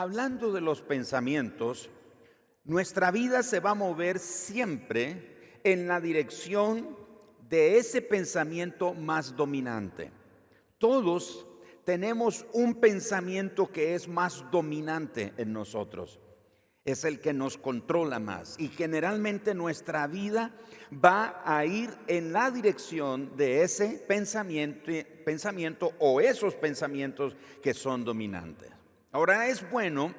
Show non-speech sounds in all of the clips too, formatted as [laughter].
Hablando de los pensamientos, nuestra vida se va a mover siempre en la dirección de ese pensamiento más dominante. Todos tenemos un pensamiento que es más dominante en nosotros. Es el que nos controla más. Y generalmente nuestra vida va a ir en la dirección de ese pensamiento, pensamiento o esos pensamientos que son dominantes. Ahora es bueno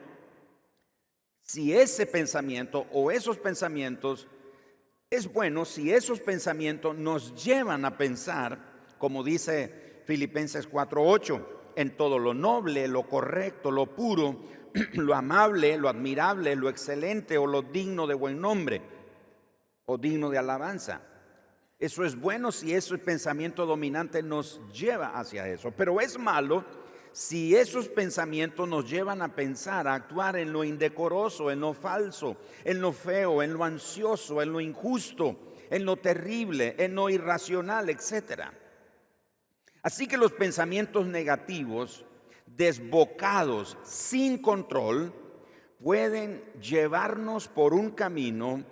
si ese pensamiento o esos pensamientos, es bueno si esos pensamientos nos llevan a pensar, como dice Filipenses 4:8, en todo lo noble, lo correcto, lo puro, [clears throat] lo amable, lo admirable, lo excelente o lo digno de buen nombre o digno de alabanza. Eso es bueno si ese pensamiento dominante nos lleva hacia eso, pero es malo si esos pensamientos nos llevan a pensar, a actuar en lo indecoroso, en lo falso, en lo feo, en lo ansioso, en lo injusto, en lo terrible, en lo irracional, etc. Así que los pensamientos negativos, desbocados, sin control, pueden llevarnos por un camino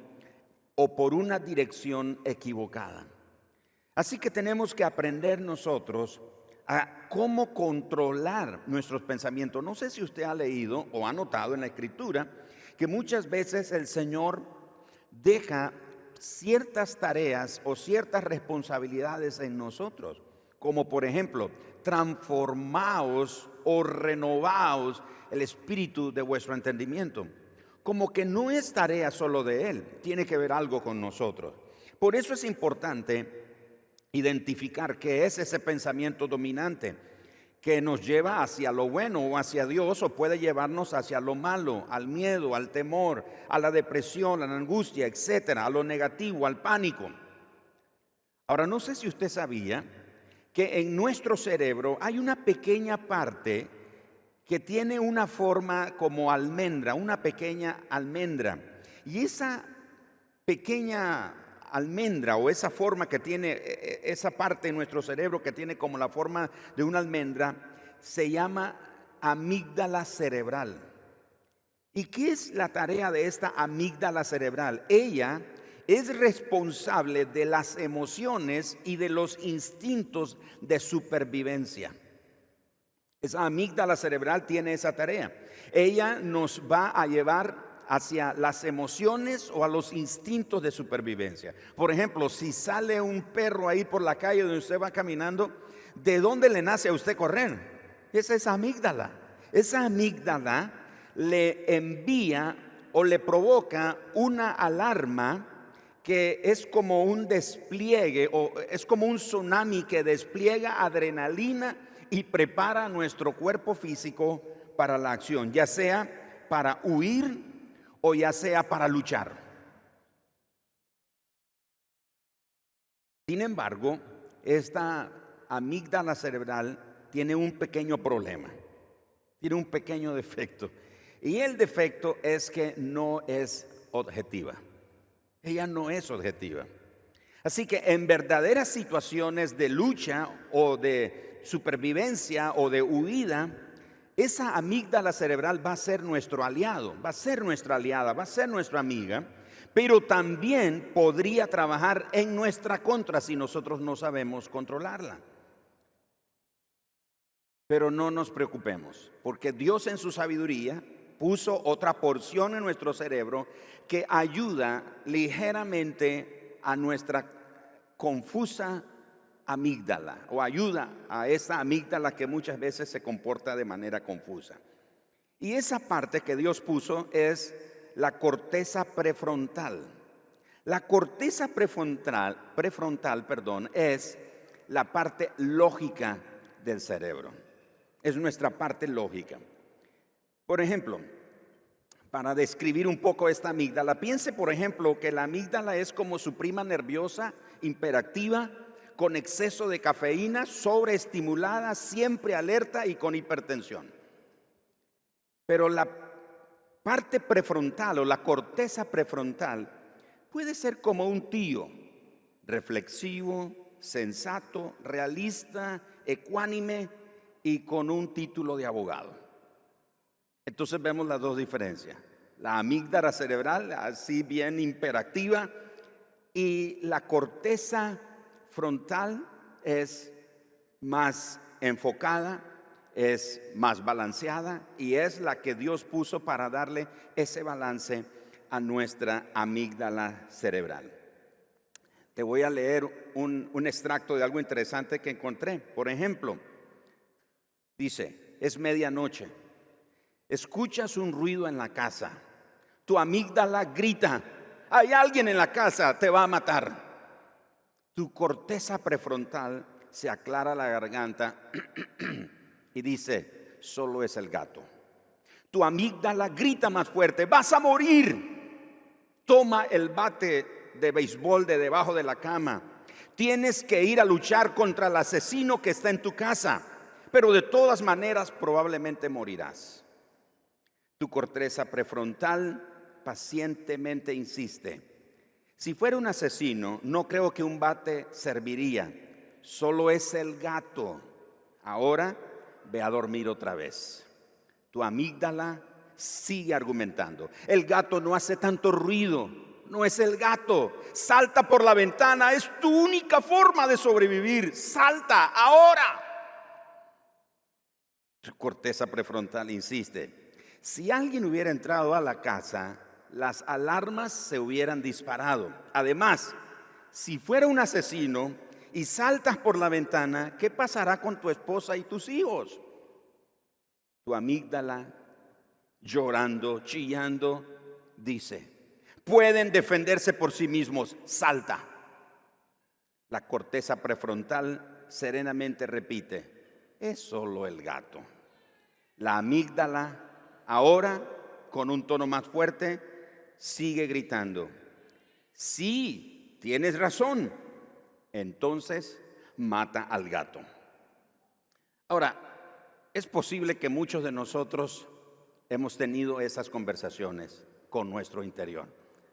o por una dirección equivocada. Así que tenemos que aprender nosotros a cómo controlar nuestros pensamientos. No sé si usted ha leído o ha notado en la escritura que muchas veces el Señor deja ciertas tareas o ciertas responsabilidades en nosotros, como por ejemplo, transformaos o renovaos el espíritu de vuestro entendimiento. Como que no es tarea solo de Él, tiene que ver algo con nosotros. Por eso es importante identificar qué es ese pensamiento dominante que nos lleva hacia lo bueno o hacia Dios o puede llevarnos hacia lo malo, al miedo, al temor, a la depresión, a la angustia, etcétera, a lo negativo, al pánico. Ahora, no sé si usted sabía que en nuestro cerebro hay una pequeña parte que tiene una forma como almendra, una pequeña almendra. Y esa pequeña almendra o esa forma que tiene, e, e, esa parte de nuestro cerebro que tiene como la forma de una almendra, se llama amígdala cerebral. ¿Y qué es la tarea de esta amígdala cerebral? Ella es responsable de las emociones y de los instintos de supervivencia. Esa amígdala cerebral tiene esa tarea. Ella nos va a llevar hacia las emociones o a los instintos de supervivencia. Por ejemplo, si sale un perro ahí por la calle donde usted va caminando, ¿de dónde le nace a usted correr? Esa es amígdala. Esa amígdala le envía o le provoca una alarma que es como un despliegue o es como un tsunami que despliega adrenalina y prepara nuestro cuerpo físico para la acción, ya sea para huir o ya sea para luchar. Sin embargo, esta amígdala cerebral tiene un pequeño problema, tiene un pequeño defecto. Y el defecto es que no es objetiva. Ella no es objetiva. Así que en verdaderas situaciones de lucha o de supervivencia o de huida, esa amígdala cerebral va a ser nuestro aliado, va a ser nuestra aliada, va a ser nuestra amiga, pero también podría trabajar en nuestra contra si nosotros no sabemos controlarla. Pero no nos preocupemos, porque Dios en su sabiduría puso otra porción en nuestro cerebro que ayuda ligeramente a nuestra confusa amígdala o ayuda a esa amígdala que muchas veces se comporta de manera confusa. Y esa parte que Dios puso es la corteza prefrontal. La corteza prefrontal, prefrontal perdón, es la parte lógica del cerebro. Es nuestra parte lógica. Por ejemplo, para describir un poco esta amígdala, piense por ejemplo que la amígdala es como su prima nerviosa, imperactiva, con exceso de cafeína, sobreestimulada, siempre alerta y con hipertensión. Pero la parte prefrontal o la corteza prefrontal puede ser como un tío, reflexivo, sensato, realista, ecuánime y con un título de abogado. Entonces vemos las dos diferencias. La amígdala cerebral, así bien imperactiva, y la corteza frontal es más enfocada, es más balanceada y es la que Dios puso para darle ese balance a nuestra amígdala cerebral. Te voy a leer un, extracto de algo interesante que encontré. Por ejemplo, dice, es medianoche, escuchas un ruido en la casa, tu amígdala grita, hay alguien en la casa, te va a matar. Tu corteza prefrontal se aclara la garganta [clears throat] y dice, solo es el gato. Tu amígdala grita más fuerte, vas a morir. Toma el bate de béisbol de debajo de la cama. Tienes que ir a luchar contra el asesino que está en tu casa, pero de todas maneras probablemente morirás. Tu corteza prefrontal pacientemente insiste. Si fuera un asesino, no creo que un bate serviría. Solo es el gato. Ahora ve a dormir otra vez. Tu amígdala sigue argumentando. El gato no hace tanto ruido. No es el gato. Salta por la ventana. Es tu única forma de sobrevivir. Salta ahora. Tu corteza prefrontal insiste. Si alguien hubiera entrado a la casa, las alarmas se hubieran disparado. Además, si fuera un asesino y saltas por la ventana, ¿qué pasará con tu esposa y tus hijos? Tu amígdala, llorando, chillando, dice, pueden defenderse por sí mismos, salta. La corteza prefrontal serenamente repite, es solo el gato. La amígdala ahora, con un tono más fuerte, sigue gritando, sí, tienes razón. Entonces mata al gato. Ahora, es posible que muchos de nosotros hemos tenido esas conversaciones con nuestro interior.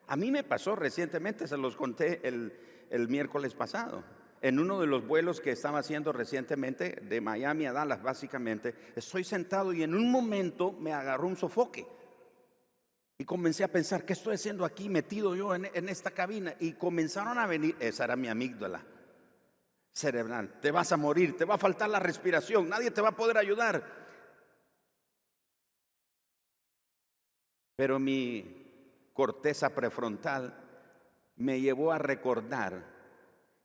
A mí me pasó recientemente, se los conté el, el miércoles pasado en uno de los vuelos que estaba haciendo recientemente de Miami a Dallas, básicamente, estoy sentado y en un momento me agarró un sofoque. Y comencé a pensar, ¿qué estoy haciendo aquí metido yo en, esta cabina? Y comenzaron a venir, esa era mi amígdala cerebral, te vas a morir, te va a faltar la respiración, nadie te va a poder ayudar. Pero mi corteza prefrontal me llevó a recordar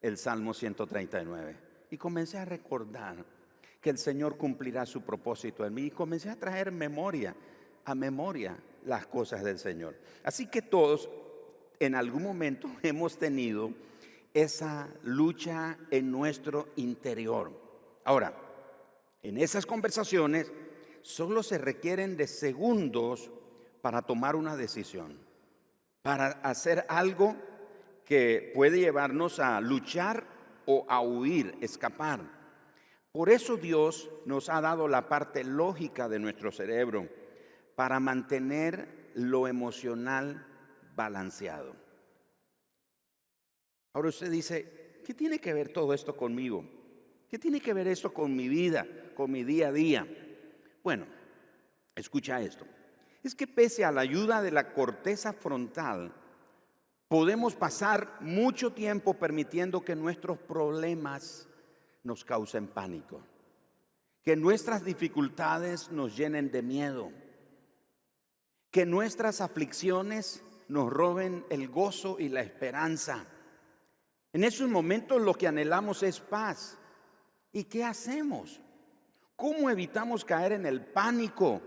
el Salmo 139. Y comencé a recordar que el Señor cumplirá su propósito en mí. Y comencé a traer memoria, memoria las cosas del Señor. Así que todos en algún momento [laughs] hemos tenido esa lucha en nuestro interior. Ahora, en esas conversaciones solo se requieren de segundos para tomar una decisión, para hacer algo que puede llevarnos a luchar o a huir, escapar. Por eso Dios nos ha dado la parte lógica de nuestro cerebro para mantener lo emocional balanceado. Ahora usted dice, ¿qué tiene que ver todo esto conmigo? ¿Qué tiene que ver esto con mi vida, con mi día a día? Bueno, escucha esto. Es que pese a la ayuda de la corteza frontal, Podemos pasar mucho tiempo permitiendo que nuestros problemas nos causen pánico, que nuestras dificultades nos llenen de miedo, que nuestras aflicciones nos roben el gozo y la esperanza. En esos momentos lo que anhelamos es paz. ¿Y qué hacemos? ¿Cómo evitamos caer en el pánico?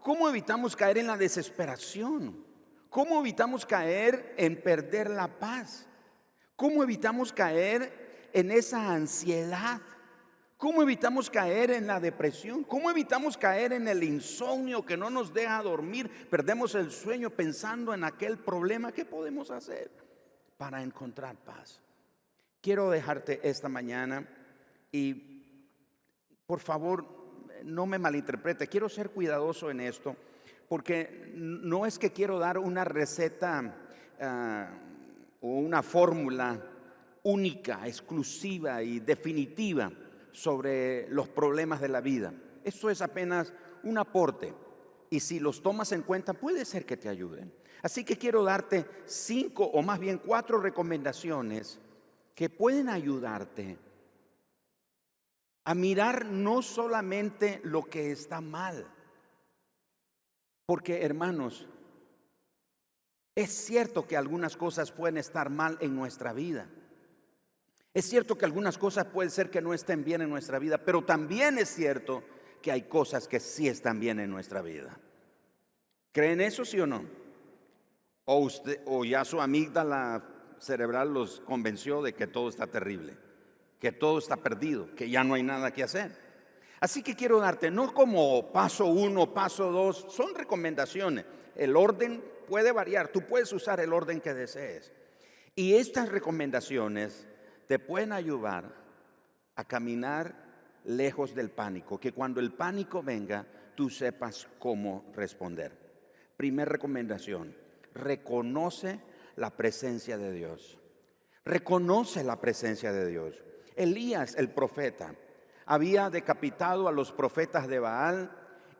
¿Cómo evitamos caer en la desesperación? ¿Cómo evitamos caer en perder la paz? ¿Cómo evitamos caer en esa ansiedad? ¿Cómo evitamos caer en la depresión? ¿Cómo evitamos caer en el insomnio que no nos deja dormir? Perdemos el sueño pensando en aquel problema. ¿Qué podemos hacer para encontrar paz? Quiero dejarte esta mañana y por favor no me malinterprete. Quiero ser cuidadoso en esto porque no es que quiero dar una receta ah, o una fórmula única, exclusiva y definitiva sobre los problemas de la vida. Eso es apenas un aporte. Y si los tomas en cuenta, puede ser que te ayuden. Así que quiero darte cinco o más bien cuatro recomendaciones que pueden ayudarte a mirar no solamente lo que está mal, porque hermanos, es cierto que algunas cosas pueden estar mal en nuestra vida. Es cierto que algunas cosas pueden ser que no estén bien en nuestra vida, pero también es cierto que hay cosas que sí están bien en nuestra vida. ¿Creen eso, sí o no? O, usted, o ya su amígdala cerebral los convenció de que todo está terrible, que todo está perdido, que ya no hay nada que hacer. Así que quiero darte, no como paso uno, paso dos, son recomendaciones. El orden puede variar, tú puedes usar el orden que desees. Y estas recomendaciones te pueden ayudar a caminar lejos del pánico, que cuando el pánico venga, tú sepas cómo responder. Primer recomendación, reconoce la presencia de Dios. Reconoce la presencia de Dios. Elías, el profeta, había decapitado a los profetas de Baal,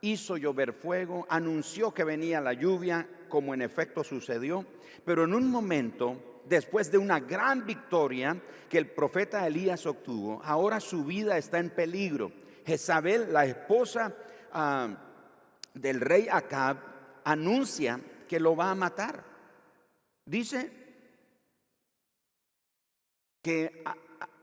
hizo llover fuego, anunció que venía la lluvia, como en efecto sucedió, pero en un momento, después de una gran victoria que el profeta Elías obtuvo, ahora su vida está en peligro. Jezabel, la esposa ah, del rey Acab, anuncia que lo va a matar. Dice que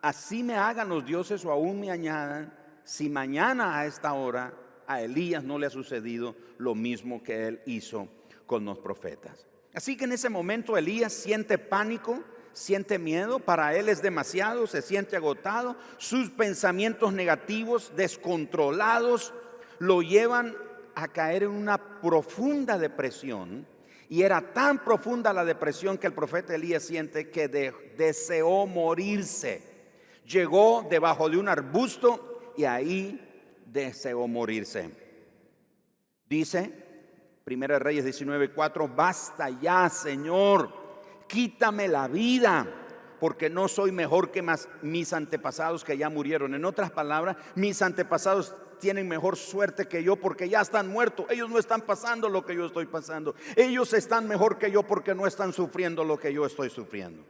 así me hagan los dioses o aún me añadan, si mañana a esta hora a Elías no le ha sucedido lo mismo que él hizo con los profetas. Así que en ese momento Elías siente pánico, siente miedo, para él es demasiado, se siente agotado, sus pensamientos negativos, descontrolados, lo llevan a caer en una profunda depresión. Y era tan profunda la depresión que el profeta Elías siente que deseó morirse. Llegó debajo de un arbusto y ahí deseó morirse. Dice Primera Reyes 19:4, basta ya, Señor, quítame la vida, porque no soy mejor que mis antepasados que ya murieron. En otras palabras, mis antepasados tienen mejor suerte que yo porque ya están muertos. Ellos no están pasando lo que yo estoy pasando. Ellos están mejor que yo porque no están sufriendo lo que yo estoy sufriendo.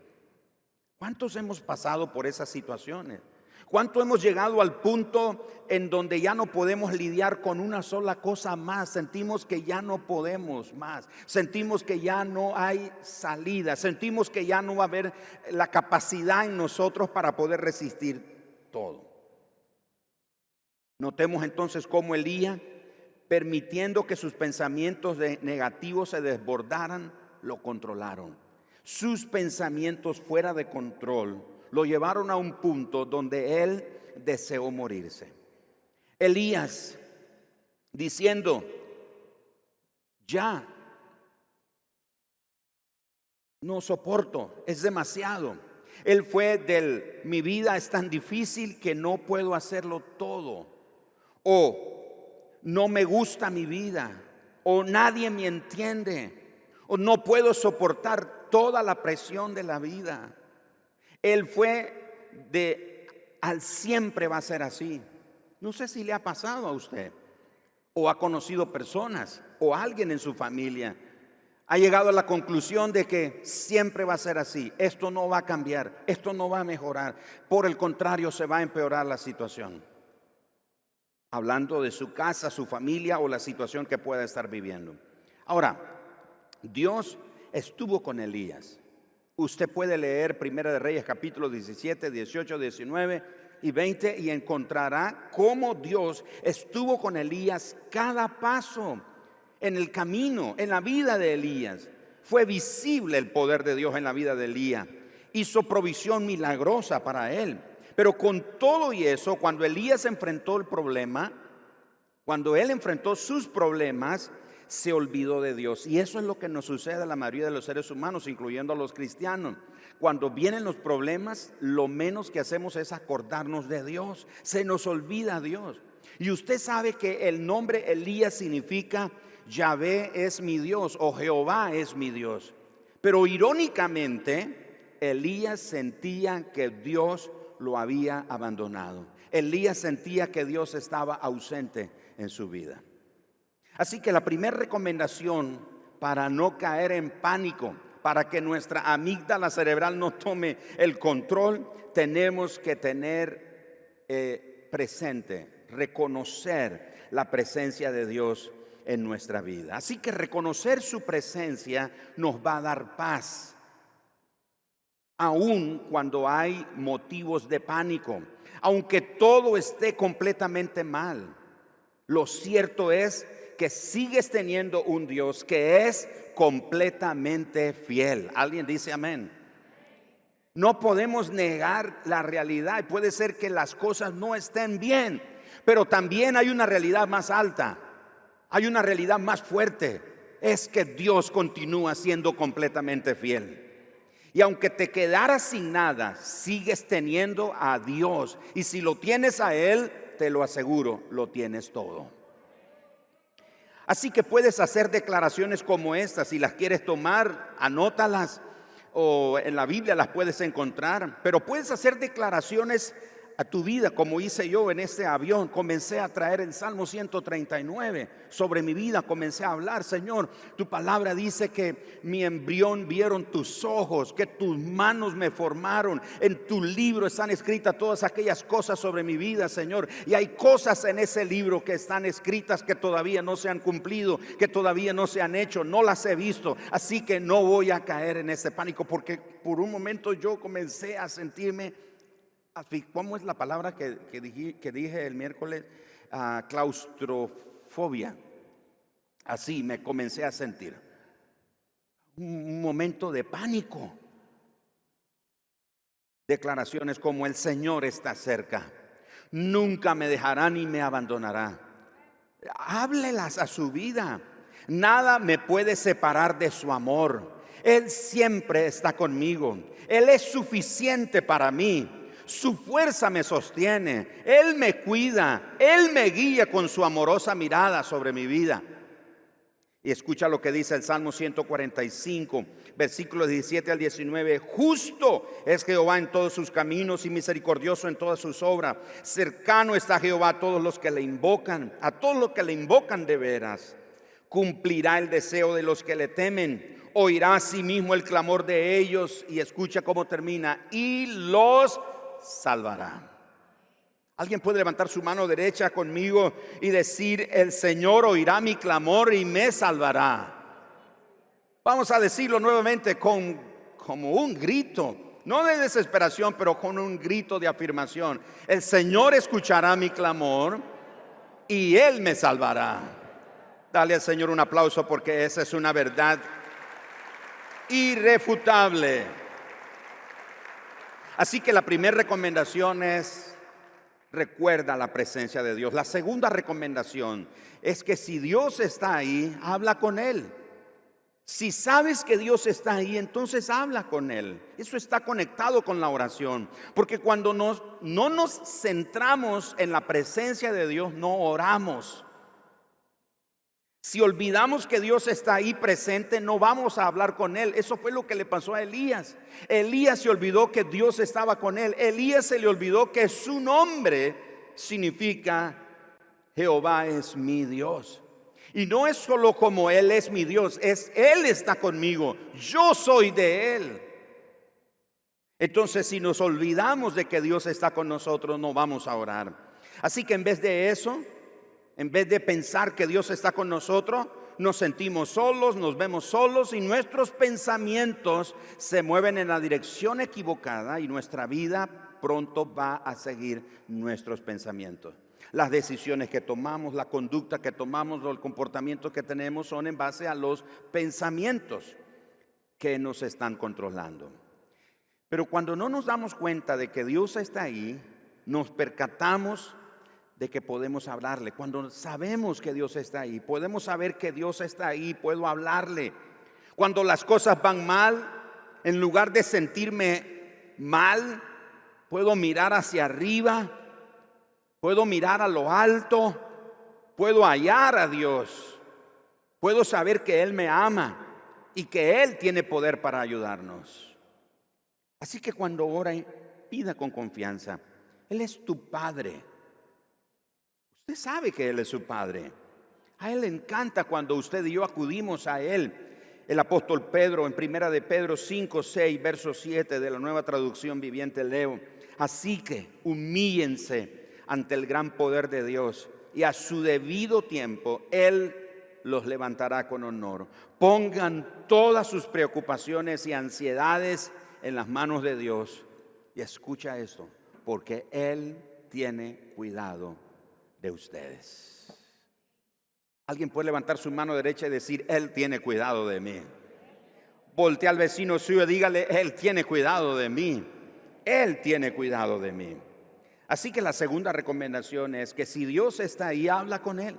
¿Cuántos hemos pasado por esas situaciones? ¿Cuánto hemos llegado al punto en donde ya no podemos lidiar con una sola cosa más? Sentimos que ya no podemos más. Sentimos que ya no hay salida. Sentimos que ya no va a haber la capacidad en nosotros para poder resistir todo. Notemos entonces cómo Elías, permitiendo que sus pensamientos negativos se desbordaran, lo controlaron. Sus pensamientos fuera de control lo llevaron a un punto donde él deseó morirse. Elías diciendo, ya, no soporto, es demasiado. Él fue del, mi vida es tan difícil que no puedo hacerlo todo. O no me gusta mi vida. O nadie me entiende. O no puedo soportar toda la presión de la vida. Él fue de al siempre va a ser así. No sé si le ha pasado a usted o ha conocido personas o alguien en su familia. Ha llegado a la conclusión de que siempre va a ser así. Esto no va a cambiar, esto no va a mejorar. Por el contrario, se va a empeorar la situación. Hablando de su casa, su familia o la situación que pueda estar viviendo. Ahora, Dios estuvo con Elías. Usted puede leer Primera de Reyes capítulo 17, 18, 19 y 20 y encontrará cómo Dios estuvo con Elías cada paso en el camino, en la vida de Elías. Fue visible el poder de Dios en la vida de Elías. Hizo provisión milagrosa para él. Pero con todo y eso, cuando Elías enfrentó el problema, cuando él enfrentó sus problemas, se olvidó de Dios. Y eso es lo que nos sucede a la mayoría de los seres humanos, incluyendo a los cristianos. Cuando vienen los problemas, lo menos que hacemos es acordarnos de Dios. Se nos olvida Dios. Y usted sabe que el nombre Elías significa Yahvé es mi Dios o Jehová es mi Dios. Pero irónicamente, Elías sentía que Dios lo había abandonado. Elías sentía que Dios estaba ausente en su vida. Así que la primera recomendación para no caer en pánico, para que nuestra amígdala cerebral no tome el control, tenemos que tener eh, presente, reconocer la presencia de Dios en nuestra vida. Así que reconocer su presencia nos va a dar paz, aun cuando hay motivos de pánico, aunque todo esté completamente mal. Lo cierto es que sigues teniendo un Dios que es completamente fiel. ¿Alguien dice amén? No podemos negar la realidad. Puede ser que las cosas no estén bien, pero también hay una realidad más alta. Hay una realidad más fuerte. Es que Dios continúa siendo completamente fiel. Y aunque te quedaras sin nada, sigues teniendo a Dios. Y si lo tienes a Él, te lo aseguro, lo tienes todo. Así que puedes hacer declaraciones como estas. Si las quieres tomar, anótalas o en la Biblia las puedes encontrar. Pero puedes hacer declaraciones tu vida, como hice yo en este avión. Comencé a traer el Salmo 139 sobre mi vida. Comencé a hablar, Señor, tu palabra dice que mi embrión vieron tus ojos, que tus manos me formaron. En tu libro están escritas todas aquellas cosas sobre mi vida, Señor. Y hay cosas en ese libro que están escritas que todavía no se han cumplido, que todavía no se han hecho, no las he visto. Así que no voy a caer en ese pánico porque por un momento yo comencé a sentirme ¿Cómo es la palabra que, dije, el miércoles? Ah, claustrofobia. Así me comencé a sentir. Un momento de pánico. Declaraciones como el Señor está cerca. Nunca me dejará ni me abandonará. Háblelas a su vida. Nada me puede separar de su amor. Él siempre está conmigo. Él es suficiente para mí. Su fuerza me sostiene, Él me cuida, Él me guía con su amorosa mirada sobre mi vida. Y escucha lo que dice el Salmo 145, versículos 17 al 19. Justo es Jehová en todos sus caminos y misericordioso en todas sus obras. Cercano está Jehová a todos los que le invocan, a todos los que le invocan de veras. Cumplirá el deseo de los que le temen. Oirá a sí mismo el clamor de ellos. Y escucha cómo termina. Y los salvará. Alguien puede levantar su mano derecha conmigo y decir, el Señor oirá mi clamor y me salvará. Vamos a decirlo nuevamente con como un grito, no de desesperación, pero con un grito de afirmación. El Señor escuchará mi clamor y Él me salvará. Dale al Señor un aplauso porque esa es una verdad irrefutable. Así que la primera recomendación es, recuerda la presencia de Dios. La segunda recomendación es que si Dios está ahí, habla con Él. Si sabes que Dios está ahí, entonces habla con Él. Eso está conectado con la oración. Porque cuando nos, no nos centramos en la presencia de Dios, no oramos. Si olvidamos que Dios está ahí presente, no vamos a hablar con Él. Eso fue lo que le pasó a Elías. Elías se olvidó que Dios estaba con él. Elías se le olvidó que su nombre significa Jehová es mi Dios. Y no es solo como Él es mi Dios, es Él está conmigo. Yo soy de Él. Entonces, si nos olvidamos de que Dios está con nosotros, no vamos a orar. Así que en vez de eso, en vez de pensar que Dios está con nosotros, nos sentimos solos, nos vemos solos y nuestros pensamientos se mueven en la dirección equivocada y nuestra vida pronto va a seguir nuestros pensamientos. Las decisiones que tomamos, la conducta que tomamos, el comportamiento que tenemos son en base a los pensamientos que nos están controlando. Pero cuando no nos damos cuenta de que Dios está ahí, nos percatamos de que podemos hablarle. Cuando sabemos que Dios está ahí, podemos saber que Dios está ahí, puedo hablarle. Cuando las cosas van mal, en lugar de sentirme mal, puedo mirar hacia arriba, puedo mirar a lo alto, puedo hallar a Dios, puedo saber que Él me ama y que Él tiene poder para ayudarnos. Así que cuando ora, pida con confianza, Él es tu Padre. Usted sabe que Él es su Padre. A Él le encanta cuando usted y yo acudimos a Él. El apóstol Pedro en primera de Pedro 5, 6, verso 7 de la nueva traducción viviente leo. Así que humíllense ante el gran poder de Dios y a su debido tiempo Él los levantará con honor. Pongan todas sus preocupaciones y ansiedades en las manos de Dios. Y escucha esto, porque Él tiene cuidado de ustedes. Alguien puede levantar su mano derecha y decir, Él tiene cuidado de mí. Voltea al vecino suyo y dígale, Él tiene cuidado de mí. Él tiene cuidado de mí. Así que la segunda recomendación es que si Dios está ahí, habla con Él.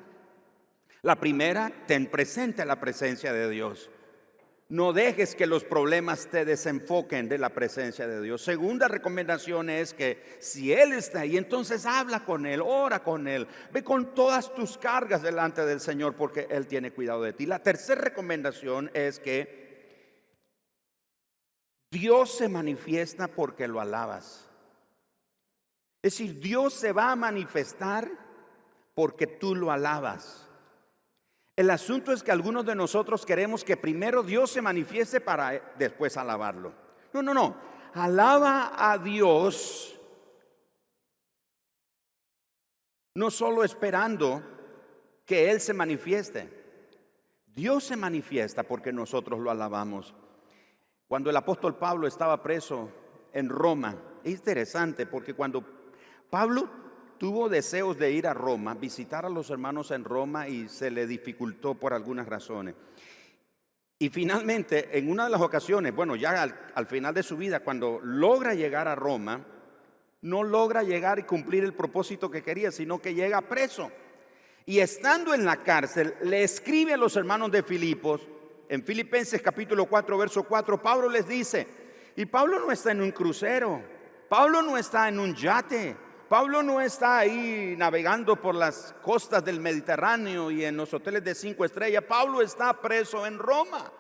La primera, ten presente la presencia de Dios. No dejes que los problemas te desenfoquen de la presencia de Dios. Segunda recomendación es que si Él está ahí, entonces habla con Él, ora con Él, ve con todas tus cargas delante del Señor porque Él tiene cuidado de ti. La tercera recomendación es que Dios se manifiesta porque lo alabas. Es decir, Dios se va a manifestar porque tú lo alabas. El asunto es que algunos de nosotros queremos que primero Dios se manifieste para después alabarlo. No, no, no. Alaba a Dios no solo esperando que Él se manifieste. Dios se manifiesta porque nosotros lo alabamos. Cuando el apóstol Pablo estaba preso en Roma, es interesante porque cuando Pablo tuvo deseos de ir a Roma, visitar a los hermanos en Roma y se le dificultó por algunas razones. Y finalmente, en una de las ocasiones, bueno, ya al, final de su vida, cuando logra llegar a Roma, no logra llegar y cumplir el propósito que quería, sino que llega preso. Y estando en la cárcel, le escribe a los hermanos de Filipos, en Filipenses capítulo 4, verso 4, Pablo les dice, y Pablo no está en un crucero, Pablo no está en un yate, Pablo no está ahí navegando por las costas del Mediterráneo y en los hoteles de cinco estrellas. Pablo está preso en Roma.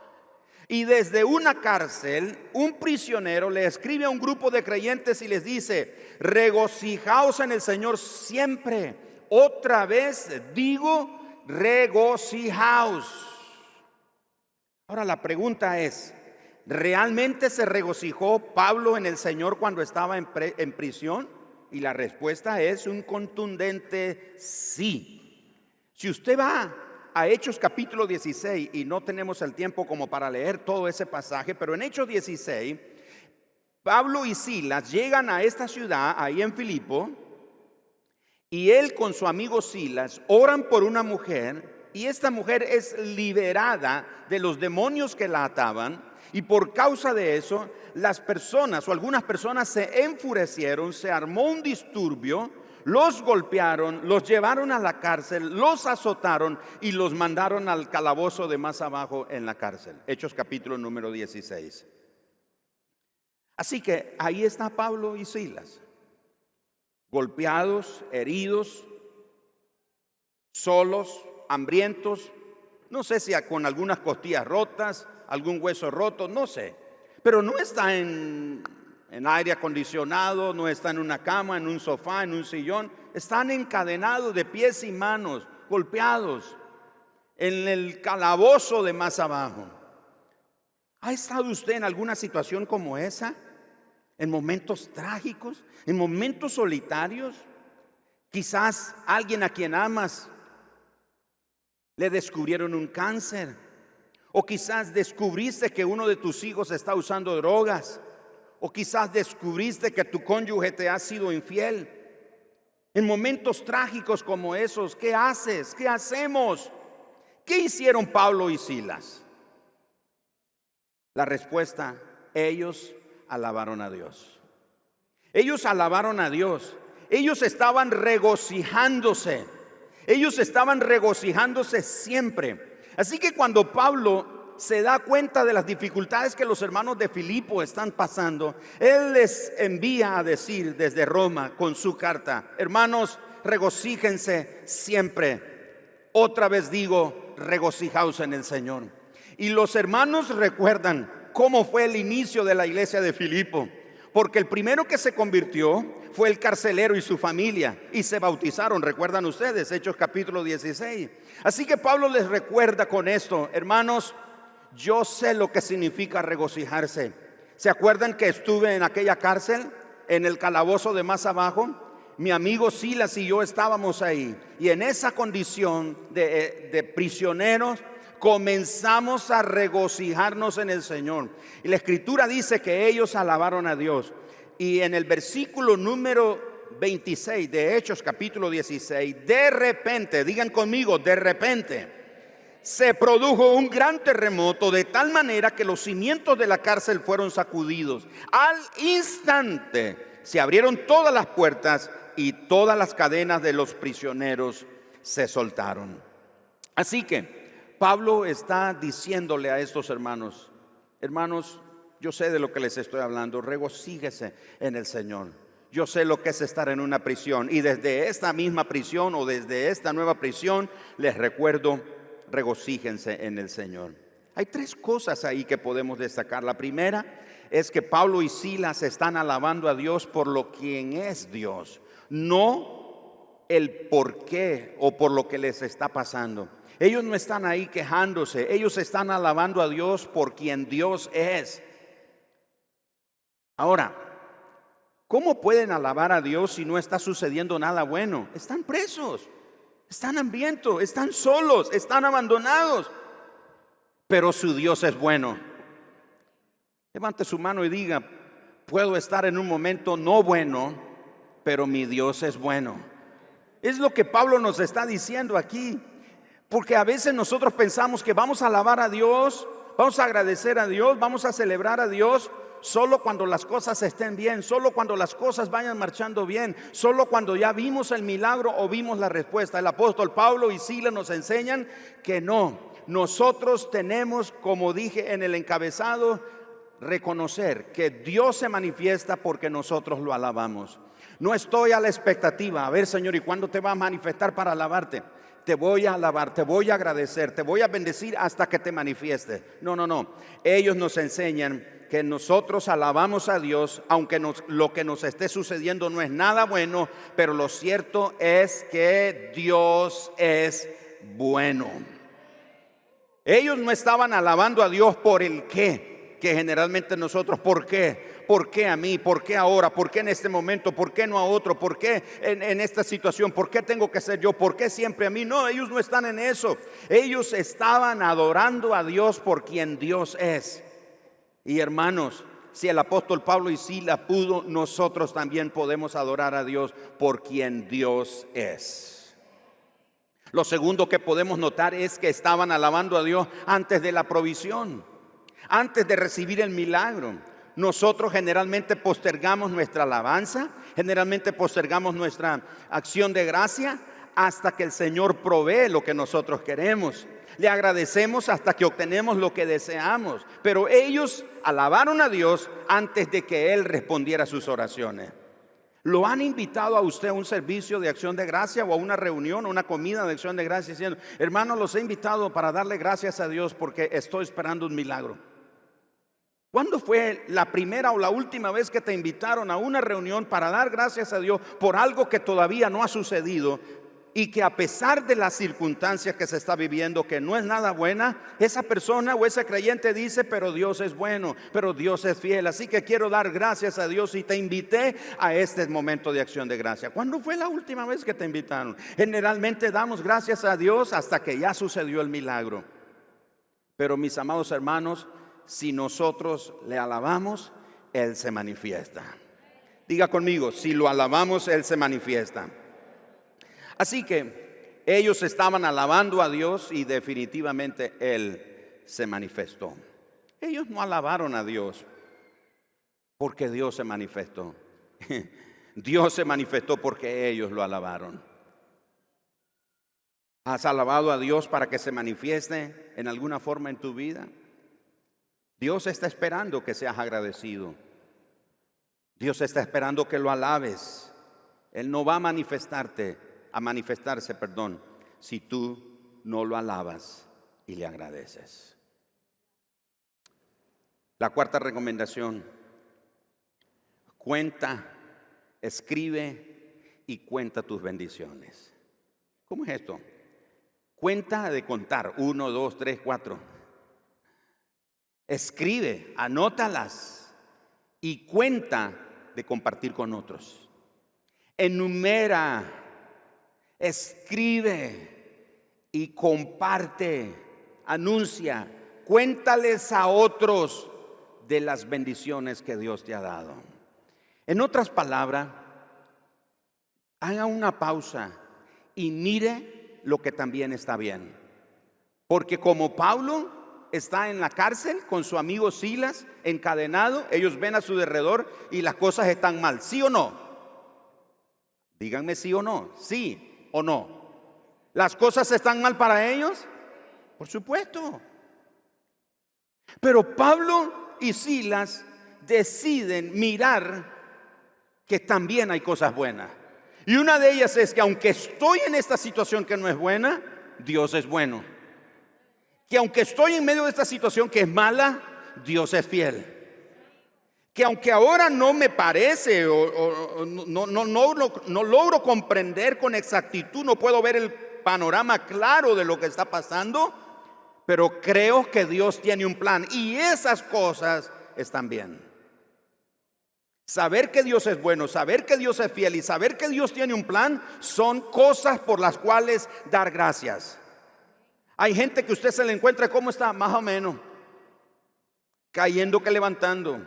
Y desde una cárcel, un prisionero le escribe a un grupo de creyentes y les dice, regocijaos en el Señor siempre. Otra vez digo, regocijaos. Ahora la pregunta es, ¿realmente se regocijó Pablo en el Señor cuando estaba en, en prisión? Y la respuesta es un contundente sí. Si usted va a Hechos capítulo 16, y no tenemos el tiempo como para leer todo ese pasaje, pero en Hechos 16, Pablo y Silas llegan a esta ciudad, ahí en Filipo, y él con su amigo Silas oran por una mujer, y esta mujer es liberada de los demonios que la ataban, y por causa de eso las personas o algunas personas se enfurecieron, se armó un disturbio, los golpearon, los llevaron a la cárcel, los azotaron y los mandaron al calabozo de más abajo en la cárcel. Hechos capítulo número 16. Así que ahí está Pablo y Silas, golpeados, heridos, solos, hambrientos, no sé si con algunas costillas rotas, algún hueso roto, no sé pero no está en, aire acondicionado, no está en una cama, en un sofá, en un sillón. Están encadenados de pies y manos, golpeados, en el calabozo de más abajo. ¿Ha estado usted en alguna situación como esa? ¿En momentos trágicos? ¿En momentos solitarios? Quizás alguien a quien amas le descubrieron un cáncer o quizás descubriste que uno de tus hijos está usando drogas. O quizás descubriste que tu cónyuge te ha sido infiel. En momentos trágicos como esos, ¿qué haces? ¿Qué hacemos? ¿Qué hicieron Pablo y Silas? La respuesta, ellos alabaron a Dios. Ellos alabaron a Dios. Ellos estaban regocijándose. Ellos estaban regocijándose siempre. Así que cuando Pablo se da cuenta de las dificultades que los hermanos de Filipo están pasando, él les envía a decir desde Roma con su carta, hermanos, regocíjense siempre. Otra vez digo, regocijaos en el Señor. Y los hermanos recuerdan cómo fue el inicio de la iglesia de Filipo. Porque el primero que se convirtió fue el carcelero y su familia y se bautizaron, recuerdan ustedes, Hechos capítulo 16. Así que Pablo les recuerda con esto, hermanos, yo sé lo que significa regocijarse. ¿Se acuerdan que estuve en aquella cárcel, en el calabozo de más abajo? Mi amigo Silas y yo estábamos ahí y en esa condición de, de prisioneros comenzamos a regocijarnos en el Señor. Y la escritura dice que ellos alabaron a Dios. Y en el versículo número 26 de Hechos capítulo 16, de repente, digan conmigo, de repente, se produjo un gran terremoto de tal manera que los cimientos de la cárcel fueron sacudidos. Al instante se abrieron todas las puertas y todas las cadenas de los prisioneros se soltaron. Así que Pablo está diciéndole a estos hermanos, hermanos, yo sé de lo que les estoy hablando, regocíguese en el Señor. Yo sé lo que es estar en una prisión y desde esta misma prisión o desde esta nueva prisión les recuerdo, regocíjense en el Señor. Hay tres cosas ahí que podemos destacar. La primera es que Pablo y Silas están alabando a Dios por lo quien es Dios, no el por qué o por lo que les está pasando. Ellos no están ahí quejándose, ellos están alabando a Dios por quien Dios es. Ahora, ¿cómo pueden alabar a Dios si no está sucediendo nada bueno? Están presos, están hambrientos, están solos, están abandonados, pero su Dios es bueno. Levante su mano y diga, puedo estar en un momento no bueno, pero mi Dios es bueno. Es lo que Pablo nos está diciendo aquí. Porque a veces nosotros pensamos que vamos a alabar a Dios, vamos a agradecer a Dios, vamos a celebrar a Dios solo cuando las cosas estén bien, solo cuando las cosas vayan marchando bien, solo cuando ya vimos el milagro o vimos la respuesta. El apóstol Pablo y Sila nos enseñan que no. Nosotros tenemos, como dije en el encabezado, reconocer que Dios se manifiesta porque nosotros lo alabamos. No estoy a la expectativa, a ver Señor, ¿y cuándo te va a manifestar para alabarte? Te voy a alabar, te voy a agradecer, te voy a bendecir hasta que te manifieste. No, no, no. Ellos nos enseñan que nosotros alabamos a Dios, aunque lo que nos esté sucediendo no es nada bueno, pero lo cierto es que Dios es bueno. Ellos no estaban alabando a Dios por el qué, que generalmente nosotros, ¿por qué? ¿Por qué a mí? ¿Por qué ahora? ¿Por qué en este momento? ¿Por qué no a otro? ¿Por qué en, esta situación? ¿Por qué tengo que ser yo? ¿Por qué siempre a mí? No, ellos no están en eso. Ellos estaban adorando a Dios por quien Dios es. Y hermanos, si el apóstol Pablo y Sila pudo, nosotros también podemos adorar a Dios por quien Dios es. Lo segundo que podemos notar es que estaban alabando a Dios antes de la provisión, antes de recibir el milagro nosotros generalmente postergamos nuestra alabanza, generalmente postergamos nuestra acción de gracia hasta que el Señor provee lo que nosotros queremos. Le agradecemos hasta que obtenemos lo que deseamos. Pero ellos alabaron a Dios antes de que Él respondiera a sus oraciones. ¿Lo han invitado a usted a un servicio de acción de gracia o a una reunión o una comida de acción de gracia diciendo, hermano, los he invitado para darle gracias a Dios porque estoy esperando un milagro? ¿Cuándo fue la primera o la última vez que te invitaron a una reunión para dar gracias a Dios por algo que todavía no ha sucedido y que a pesar de las circunstancias que se está viviendo, que no es nada buena, esa persona o ese creyente dice, pero Dios es bueno, pero Dios es fiel, así que quiero dar gracias a Dios y te invité a este momento de acción de gracia. ¿Cuándo fue la última vez que te invitaron? Generalmente damos gracias a Dios hasta que ya sucedió el milagro. Pero mis amados hermanos, si nosotros le alabamos, Él se manifiesta. Diga conmigo, si lo alabamos, Él se manifiesta. Así que ellos estaban alabando a Dios y definitivamente Él se manifestó. Ellos no alabaron a Dios porque Dios se manifestó. [laughs] Dios se manifestó porque ellos lo alabaron. ¿Has alabado a Dios para que se manifieste en alguna forma en tu vida? Dios está esperando que seas agradecido. Dios está esperando que lo alabes. Él no va a manifestarte, a manifestarse, perdón, si tú no lo alabas y le agradeces. La cuarta recomendación. cuenta, escribe y cuenta tus bendiciones. ¿Cómo es esto? Cuenta de contar, uno, dos, tres, cuatro. Escribe, anótalas y cuenta de compartir con otros. Enumera, escribe y comparte, anuncia, cuéntales a otros de las bendiciones que Dios te ha dado. En otras palabras, haga una pausa y mire lo que también está bien. Porque como Pablo está en la cárcel con su amigo Silas encadenado, ellos ven a su derredor y las cosas están mal. ¿Sí o no? Díganme sí o no. Sí o no. ¿Las cosas están mal para ellos? Por supuesto. Pero Pablo y Silas deciden mirar que también hay cosas buenas. Y una de ellas es que aunque estoy en esta situación que no es buena, Dios es bueno. Que aunque estoy en medio de esta situación que es mala, Dios es fiel. Que aunque ahora no me parece o, no, no, no, no logro comprender con exactitud, no puedo ver el panorama claro de lo que está pasando, pero creo que Dios tiene un plan y esas cosas están bien. Saber que Dios es bueno, saber que Dios es fiel y saber que Dios tiene un plan son cosas por las cuales dar gracias. Hay gente que usted se le encuentra como está, más o menos, cayendo que levantando,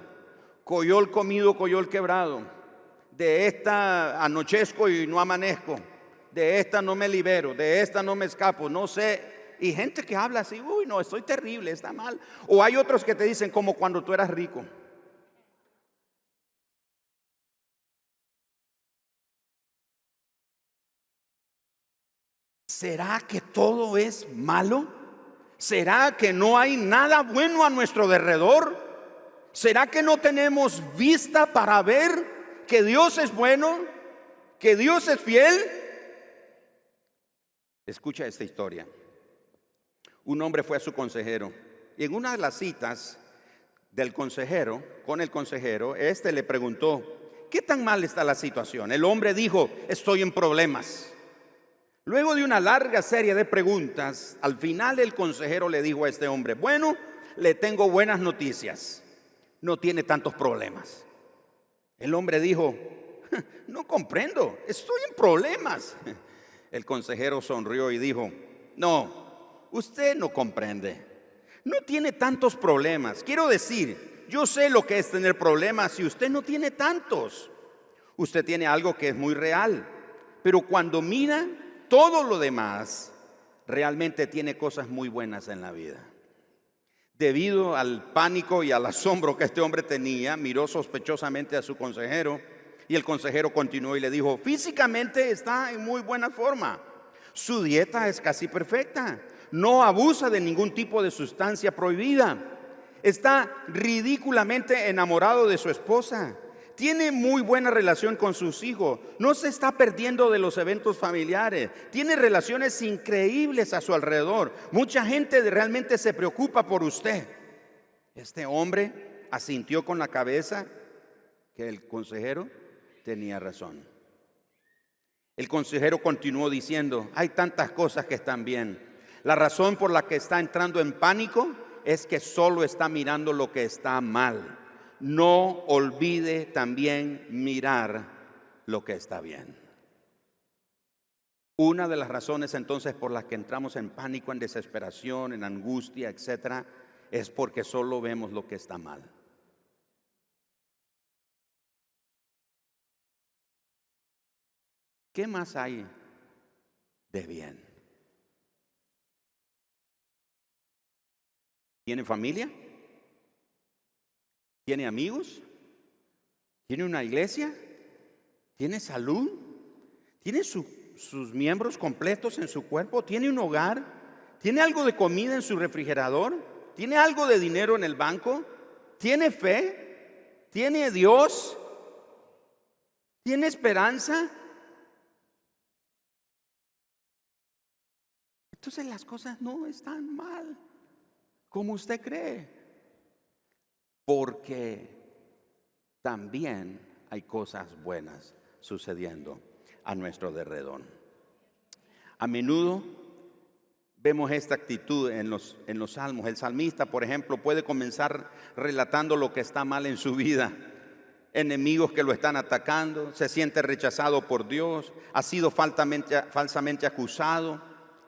coyol comido, coyol quebrado. De esta anochezco y no amanezco, de esta no me libero, de esta no me escapo, no sé. Y gente que habla así, uy, no, estoy terrible, está mal. O hay otros que te dicen como cuando tú eras rico. ¿Será que todo es malo? ¿Será que no hay nada bueno a nuestro derredor? ¿Será que no tenemos vista para ver que Dios es bueno? ¿Que Dios es fiel? Escucha esta historia. Un hombre fue a su consejero y en una de las citas del consejero, con el consejero, este le preguntó, ¿qué tan mal está la situación? El hombre dijo, estoy en problemas. Luego de una larga serie de preguntas, al final el consejero le dijo a este hombre, bueno, le tengo buenas noticias, no tiene tantos problemas. El hombre dijo, [laughs] no comprendo, estoy en problemas. El consejero sonrió y dijo, no, usted no comprende, no tiene tantos problemas. Quiero decir, yo sé lo que es tener problemas y usted no tiene tantos. Usted tiene algo que es muy real, pero cuando mira todo lo demás realmente tiene cosas muy buenas en la vida. Debido al pánico y al asombro que este hombre tenía, miró sospechosamente a su consejero y el consejero continuó y le dijo, físicamente está en muy buena forma, su dieta es casi perfecta, no abusa de ningún tipo de sustancia prohibida, está ridículamente enamorado de su esposa, tiene muy buena relación con sus hijos, no se está perdiendo de los eventos familiares, tiene relaciones increíbles a su alrededor. Mucha gente realmente se preocupa por usted. Este hombre asintió con la cabeza que el consejero tenía razón. El consejero continuó diciendo, hay tantas cosas que están bien. La razón por la que está entrando en pánico es que solo está mirando lo que está mal no olvide también mirar lo que está bien. Una de las razones entonces por las que entramos en pánico, en desesperación, en angustia, etcétera, es porque solo vemos lo que está mal. ¿Qué más hay de bien? ¿Tiene familia? ¿Tiene amigos? ¿Tiene una iglesia? ¿Tiene salud? ¿Tiene sus miembros completos en su cuerpo? ¿Tiene un hogar? ¿Tiene algo de comida en su refrigerador? ¿Tiene algo de dinero en el banco? ¿Tiene fe? ¿Tiene Dios? ¿Tiene esperanza? Entonces las cosas no están mal como usted cree porque también hay cosas buenas sucediendo a nuestro derredor. A menudo vemos esta actitud en los, en los salmos. El salmista, por ejemplo, puede comenzar relatando lo que está mal en su vida. Enemigos que lo están atacando, se siente rechazado por Dios, ha sido falsamente, falsamente acusado.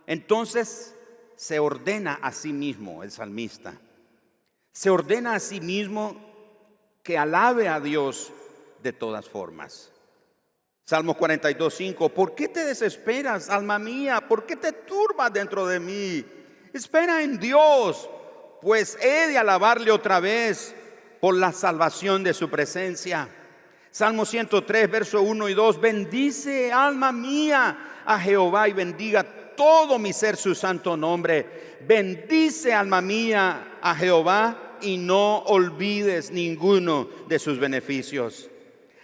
Entonces se ordena a sí mismo el salmista. Se ordena a sí mismo que alabe a Dios de todas formas. Salmos 42, 5. ¿Por qué te desesperas, alma mía? ¿Por qué te turbas dentro de mí? Espera en Dios, pues he de alabarle otra vez por la salvación de su presencia. Salmo 103, verso 1 y 2. Bendice, alma mía, a Jehová y bendiga todo mi ser su santo nombre. Bendice, alma mía, a Jehová y no olvides ninguno de sus beneficios.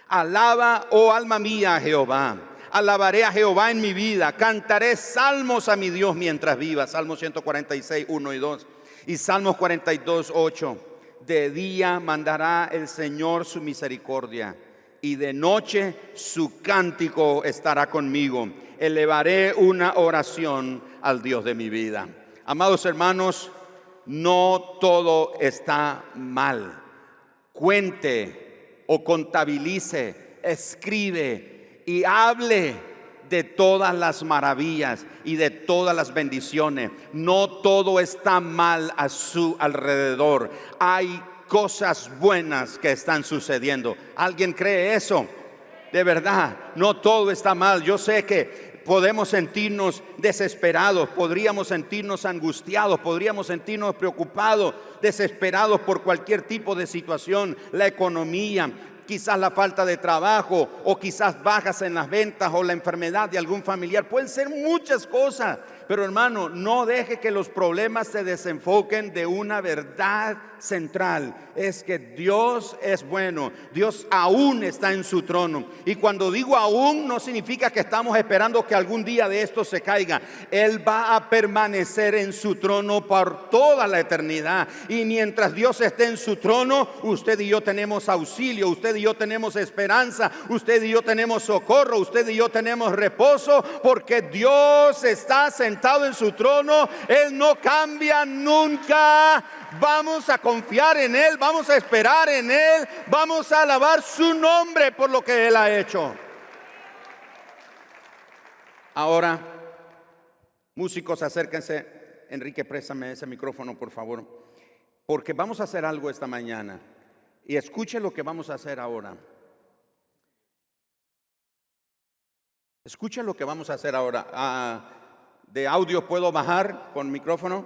Alaba, oh alma mía, a Jehová. Alabaré a Jehová en mi vida. Cantaré salmos a mi Dios mientras viva. Salmo 146, 1 y 2. Y Salmos 42, 8. De día mandará el Señor su misericordia y de noche su cántico estará conmigo. Elevaré una oración al Dios de mi vida. Amados hermanos, no todo está mal. Cuente o contabilice, escribe y hable de todas las maravillas y de todas las bendiciones. No todo está mal a su alrededor. Hay cosas buenas que están sucediendo. ¿Alguien cree eso? De verdad, no todo está mal. Yo sé que podemos sentirnos desesperados, podríamos sentirnos angustiados, podríamos sentirnos preocupados, desesperados por cualquier tipo de situación, la economía, quizás la falta de trabajo o quizás bajas en las ventas o la enfermedad de algún familiar. Pueden ser muchas cosas, pero hermano, no deje que los problemas se desenfoquen de una verdad central. Es que Dios es bueno. Dios aún está en su trono. Y cuando digo aún, no significa que estamos esperando que algún día de esto se caiga. Él va a permanecer en su trono por toda la eternidad. Y mientras Dios esté en su trono, usted y yo tenemos auxilio, usted y yo tenemos esperanza, usted y yo tenemos socorro, usted y yo tenemos reposo, porque Dios está sentado en su trono. Él no cambia nunca. Vamos a confiar en Él, vamos a esperar en Él, vamos a alabar su nombre por lo que Él ha hecho. Ahora, músicos, acérquense. Enrique, préstame ese micrófono, por favor. Porque vamos a hacer algo esta mañana. Y escuche lo que vamos a hacer ahora. Escuche lo que vamos a hacer ahora. Ah, de audio puedo bajar con micrófono?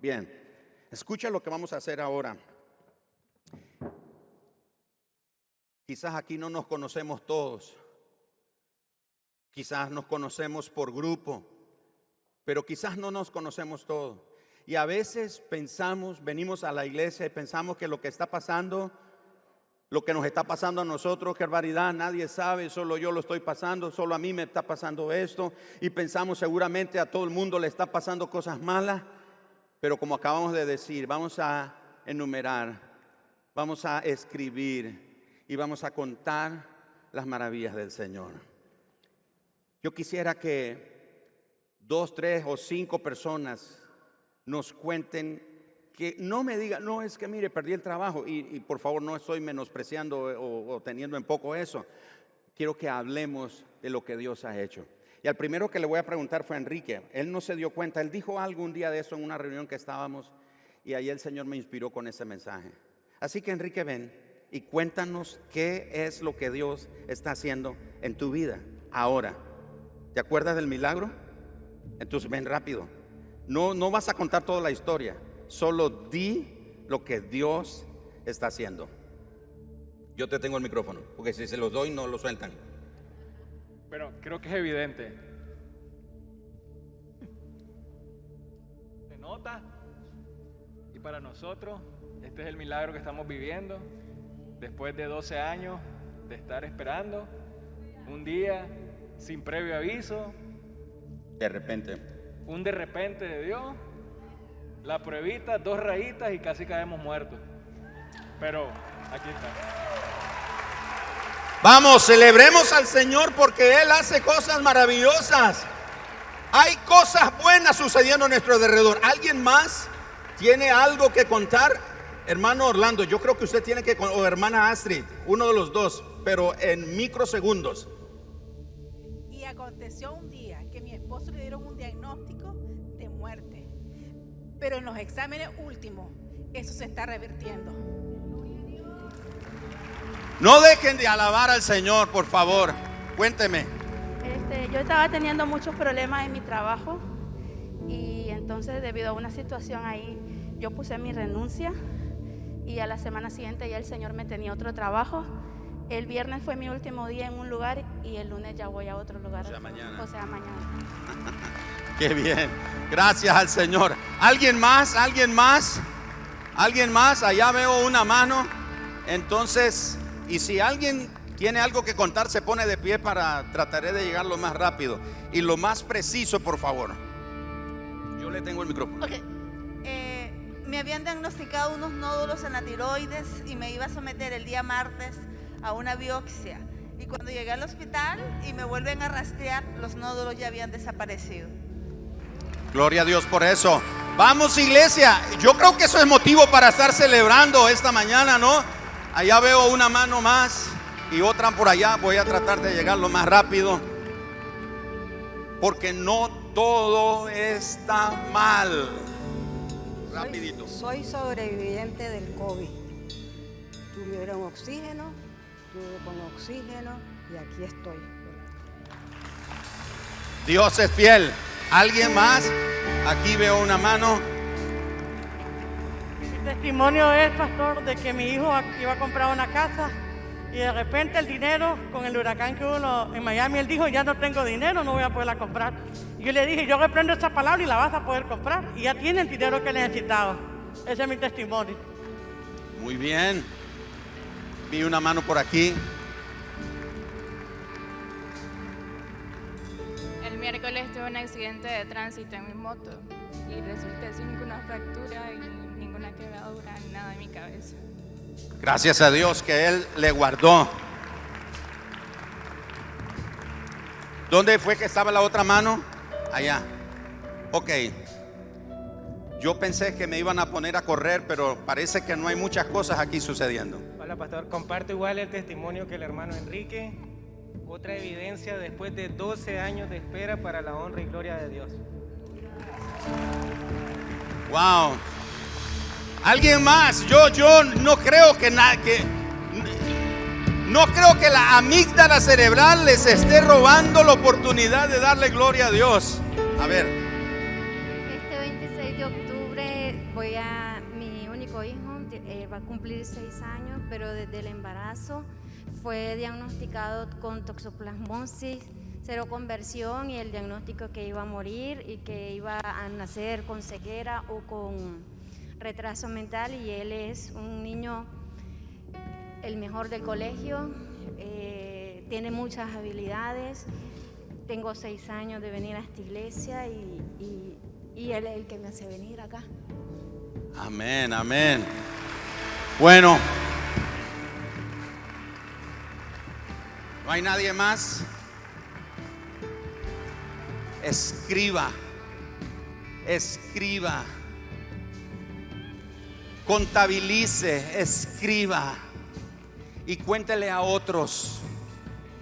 Bien. Escucha lo que vamos a hacer ahora. Quizás aquí no nos conocemos todos. Quizás nos conocemos por grupo, pero quizás no nos conocemos todos. Y a veces pensamos, venimos a la iglesia y pensamos que lo que está pasando lo que nos está pasando a nosotros, qué barbaridad, nadie sabe, solo yo lo estoy pasando, solo a mí me está pasando esto. Y pensamos seguramente a todo el mundo le está pasando cosas malas, pero como acabamos de decir, vamos a enumerar, vamos a escribir y vamos a contar las maravillas del Señor. Yo quisiera que dos, tres o cinco personas nos cuenten que no me diga, no es que mire, perdí el trabajo y, por favor no estoy menospreciando o, teniendo en poco eso. Quiero que hablemos de lo que Dios ha hecho. Y al primero que le voy a preguntar fue a Enrique. Él no se dio cuenta, él dijo algo un día de eso en una reunión que estábamos y ahí el Señor me inspiró con ese mensaje. Así que Enrique, ven y cuéntanos qué es lo que Dios está haciendo en tu vida ahora. ¿Te acuerdas del milagro? Entonces ven rápido. No, no vas a contar toda la historia. Solo di lo que Dios está haciendo. Yo te tengo el micrófono, porque si se los doy no lo sueltan. Pero creo que es evidente. Se nota. Y para nosotros, este es el milagro que estamos viviendo. Después de 12 años de estar esperando, un día sin previo aviso. De repente. Un de repente de Dios la pruebita, dos rayitas y casi caemos muertos. Pero aquí está. Vamos, celebremos al Señor porque Él hace cosas maravillosas. Hay cosas buenas sucediendo a nuestro alrededor. ¿Alguien más tiene algo que contar? Hermano Orlando, yo creo que usted tiene que, o hermana Astrid, uno de los dos, pero en microsegundos. Y aconteció un Pero en los exámenes últimos, eso se está revirtiendo. No dejen de alabar al Señor, por favor. Cuénteme. Este, yo estaba teniendo muchos problemas en mi trabajo y entonces debido a una situación ahí yo puse mi renuncia y a la semana siguiente ya el Señor me tenía otro trabajo. El viernes fue mi último día en un lugar y el lunes ya voy a otro lugar. O sea, mañana. O sea, mañana. [laughs] Qué bien. Gracias al Señor. ¿Alguien más? ¿Alguien más? ¿Alguien más? Allá veo una mano. Entonces, y si alguien tiene algo que contar, se pone de pie para trataré de llegar lo más rápido y lo más preciso, por favor. Yo le tengo el micrófono. Ok. Eh, me habían diagnosticado unos nódulos en la tiroides y me iba a someter el día martes a una biopsia. Y cuando llegué al hospital y me vuelven a rastrear, los nódulos ya habían desaparecido. Gloria a Dios por eso. Vamos iglesia. Yo creo que eso es motivo para estar celebrando esta mañana, ¿no? Allá veo una mano más y otra por allá. Voy a tratar de llegar lo más rápido. Porque no todo está mal. Rapidito. Soy sobreviviente del COVID. Tuvieron oxígeno, tuve con oxígeno y aquí estoy. Dios es fiel. ¿Alguien más? Aquí veo una mano. Mi testimonio es, pastor, de que mi hijo iba a comprar una casa y de repente el dinero, con el huracán que hubo en Miami, él dijo, ya no tengo dinero, no voy a poderla comprar. Yo le dije, yo reprendo esa palabra y la vas a poder comprar. Y ya tiene el dinero que necesitaba. Ese es mi testimonio. Muy bien. Vi una mano por aquí. Miércoles tuve un accidente de tránsito en mi moto y resulté sin ninguna fractura y ninguna quebradura ni nada en mi cabeza. Gracias a Dios que Él le guardó. ¿Dónde fue que estaba la otra mano? Allá. Ok. Yo pensé que me iban a poner a correr, pero parece que no hay muchas cosas aquí sucediendo. Hola pastor, comparto igual el testimonio que el hermano Enrique. Otra evidencia después de 12 años de espera para la honra y gloria de Dios. Wow. Alguien más. Yo, yo no creo que nada que no creo que la amígdala cerebral les esté robando la oportunidad de darle gloria a Dios. A ver. Este 26 de octubre voy a mi único hijo eh, va a cumplir seis años, pero desde el embarazo fue diagnosticado con toxoplasmosis, cero conversión y el diagnóstico que iba a morir y que iba a nacer con ceguera o con retraso mental y él es un niño el mejor del colegio, eh, tiene muchas habilidades, tengo seis años de venir a esta iglesia y, y- y él es el que me hace venir acá. Amén, amén. Bueno. ¿No hay nadie más? Escriba. Escriba. Contabilice, escriba. Y cuéntele a otros.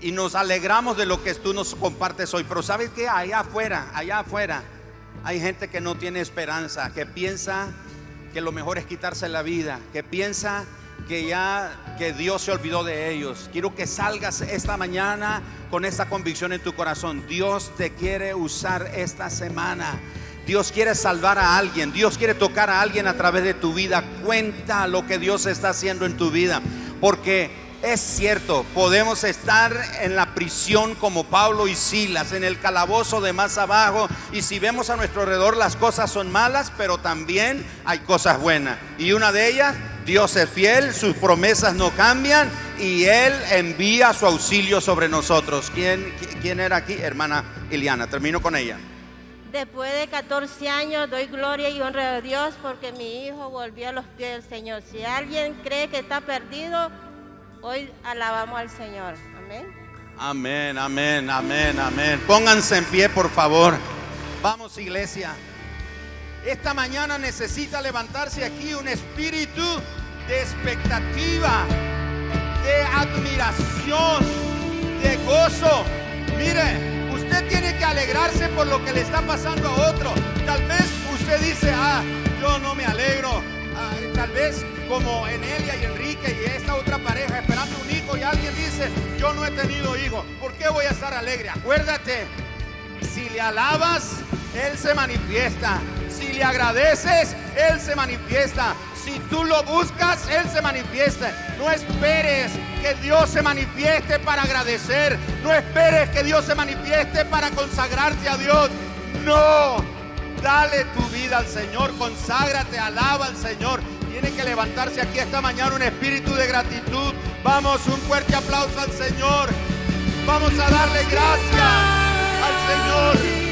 Y nos alegramos de lo que tú nos compartes hoy. Pero ¿sabes qué? Allá afuera, allá afuera, hay gente que no tiene esperanza, que piensa que lo mejor es quitarse la vida, que piensa que ya que Dios se olvidó de ellos. Quiero que salgas esta mañana con esta convicción en tu corazón. Dios te quiere usar esta semana. Dios quiere salvar a alguien. Dios quiere tocar a alguien a través de tu vida. Cuenta lo que Dios está haciendo en tu vida. Porque es cierto, podemos estar en la prisión como Pablo y Silas, en el calabozo de más abajo. Y si vemos a nuestro alrededor, las cosas son malas, pero también hay cosas buenas. Y una de ellas, Dios es fiel, sus promesas no cambian y Él envía su auxilio sobre nosotros. ¿Quién, quién era aquí? Hermana Iliana, termino con ella. Después de 14 años doy gloria y honra a Dios porque mi hijo volvió a los pies del Señor. Si alguien cree que está perdido, Hoy alabamos al Señor. Amén. Amén, amén, amén, amén. Pónganse en pie, por favor. Vamos, iglesia. Esta mañana necesita levantarse aquí un espíritu de expectativa, de admiración, de gozo. Mire, usted tiene que alegrarse por lo que le está pasando a otro. Tal vez usted dice, ah, yo no me alegro. Ah, tal vez como Enelia y Enrique y esta otra pareja esperando un hijo y alguien dice, yo no he tenido hijo. ¿Por qué voy a estar alegre? Acuérdate, si le alabas, Él se manifiesta. Si le agradeces, Él se manifiesta. Si tú lo buscas, Él se manifiesta. No esperes que Dios se manifieste para agradecer. No esperes que Dios se manifieste para consagrarte a Dios. No. Dale tu vida al Señor. Conságrate, alaba al Señor. Tiene que levantarse aquí esta mañana un espíritu de gratitud. Vamos, un fuerte aplauso al Señor. Vamos a darle gracias al Señor.